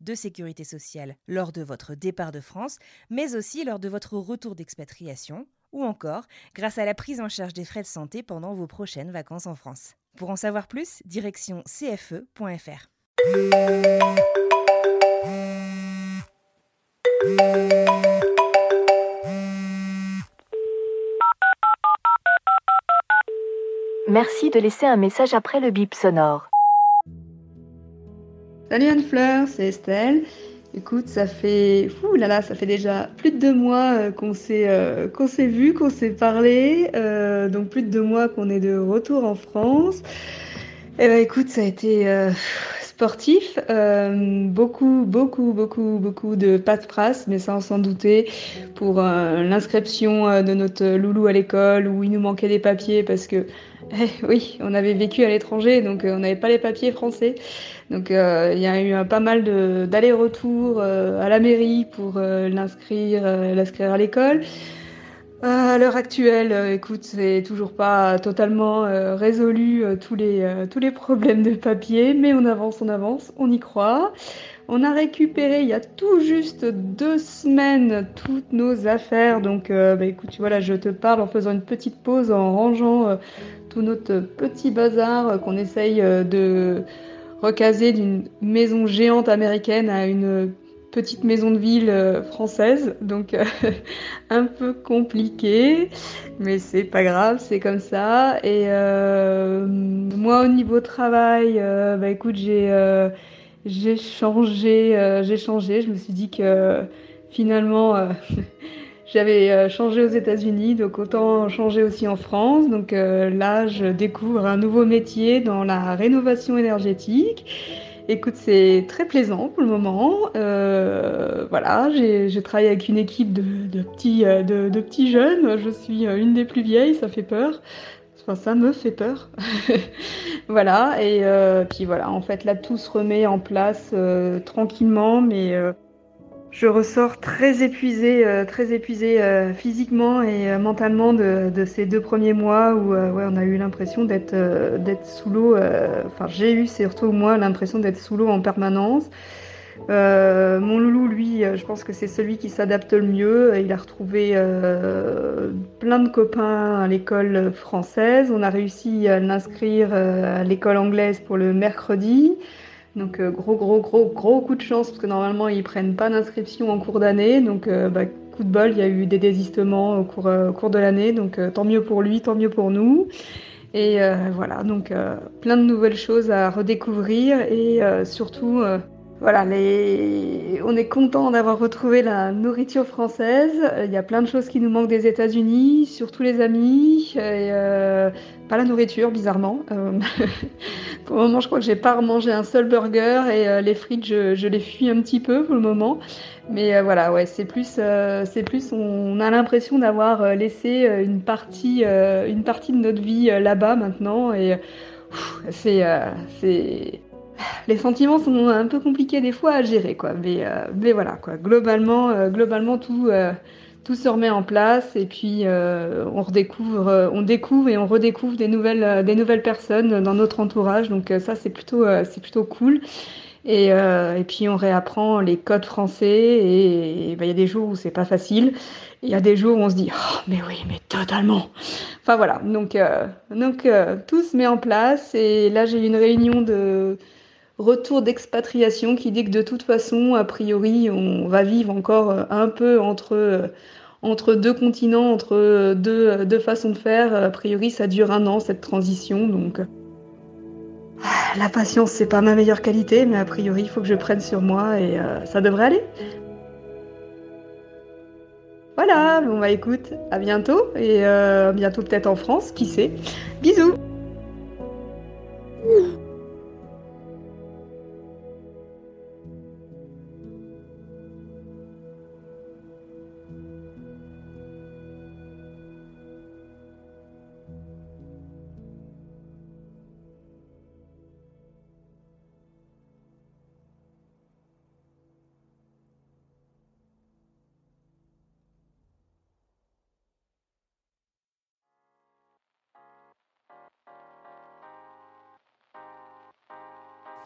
de sécurité sociale lors de votre départ de France, mais aussi lors de votre retour d'expatriation, ou encore grâce à la prise en charge des frais de santé pendant vos prochaines vacances en France. Pour en savoir plus, direction cfe.fr. Merci de laisser un message après le bip sonore. Salut Anne-Fleur, c'est Estelle. Écoute, ça fait, Ouh là là, ça fait déjà plus de deux mois euh, qu'on s'est euh, qu'on s'est vu, qu'on s'est parlé, euh, donc plus de deux mois qu'on est de retour en France. Eh ben écoute, ça a été sportif, beaucoup, beaucoup, beaucoup, beaucoup de pas de prasse, mais ça on s'en doutait, pour l'inscription de notre loulou à l'école où il nous manquait des papiers parce que, eh, oui, on avait vécu à l'étranger, donc euh, on n'avait pas les papiers français. Donc euh, il y a eu pas mal d'allers-retours euh, à la mairie pour l'inscrire, l'inscrire à l'école. À l'heure actuelle, écoute, c'est toujours pas totalement résolu tous les problèmes de papier, mais on avance, on avance, on y croit. On a récupéré il y a tout juste deux semaines toutes nos affaires, donc bah, écoute, tu je te parle en faisant une petite pause, en rangeant tout notre petit bazar euh, qu'on essaye euh, de recaser d'une maison géante américaine à une petite maison de ville euh, française, donc un peu compliqué, mais c'est pas grave, c'est comme ça. Et moi, au niveau travail, bah écoute, j'ai changé, j'ai changé. Je me suis dit que finalement, j'avais euh, changé aux États-Unis, donc autant changer aussi en France. Donc euh, là, je découvre un nouveau métier dans la rénovation énergétique. Écoute, c'est très plaisant pour le moment. Euh, voilà, j'ai travaillé avec une équipe de, petits, de, petits jeunes. Je suis une des plus vieilles, ça fait peur. Enfin, ça me fait peur. voilà, et puis voilà, en fait, là, tout se remet en place tranquillement, mais je ressors très épuisée, euh, très épuisée euh, physiquement et euh, mentalement de, ces deux premiers mois où on a eu l'impression d'être d'être sous l'eau. Enfin, j'ai eu surtout moi l'impression d'être sous l'eau en permanence. Mon loulou, lui, je pense que c'est celui qui s'adapte le mieux. Il a retrouvé plein de copains à l'école française. On a réussi à l'inscrire à l'école anglaise pour le mercredi. Donc euh, gros gros gros gros coup de chance parce que normalement ils prennent pas d'inscription en cours d'année. Donc euh, bah, coup de bol, il y a eu des désistements au cours, euh, de l'année. Donc tant mieux pour lui, tant mieux pour nous. Et voilà, donc plein de nouvelles choses à redécouvrir et surtout voilà, les... on est content d'avoir retrouvé la nourriture française. Euh, Il y a plein de choses qui nous manquent des États-Unis, surtout les amis, euh, pas la nourriture, bizarrement. Euh, pour le moment, je crois que j'ai pas remangé un seul burger et les frites, je, je les fuis un petit peu pour le moment. Mais voilà, ouais, c'est plus, c'est plus, on a l'impression d'avoir laissé une partie, une partie de notre vie là-bas maintenant, et c'est, c'est les sentiments sont un peu compliqués des fois à gérer, quoi. Mais, euh, mais voilà, quoi. Globalement, euh, globalement tout, euh, tout se remet en place et puis on redécouvre, on découvre et on redécouvre des nouvelles, des nouvelles personnes dans notre entourage. Donc ça, c'est plutôt, c'est plutôt cool. Et, et puis on réapprend les codes français et ben, il y a des jours où c'est pas facile. Il y a des jours où on se dit oh mais oui mais totalement. Enfin voilà donc donc tout se met en place et là j'ai une réunion de retour d'expatriation qui dit que de toute façon, a priori, on va vivre encore euh, un peu entre, euh, entre deux continents, entre deux, deux façons de faire. A priori, ça dure un an cette transition, donc ah, la patience, c'est pas ma meilleure qualité, mais a priori, il faut que je prenne sur moi et ça devrait aller. Voilà, bon bah écoute, à bientôt et bientôt peut-être en France, qui sait. Bisous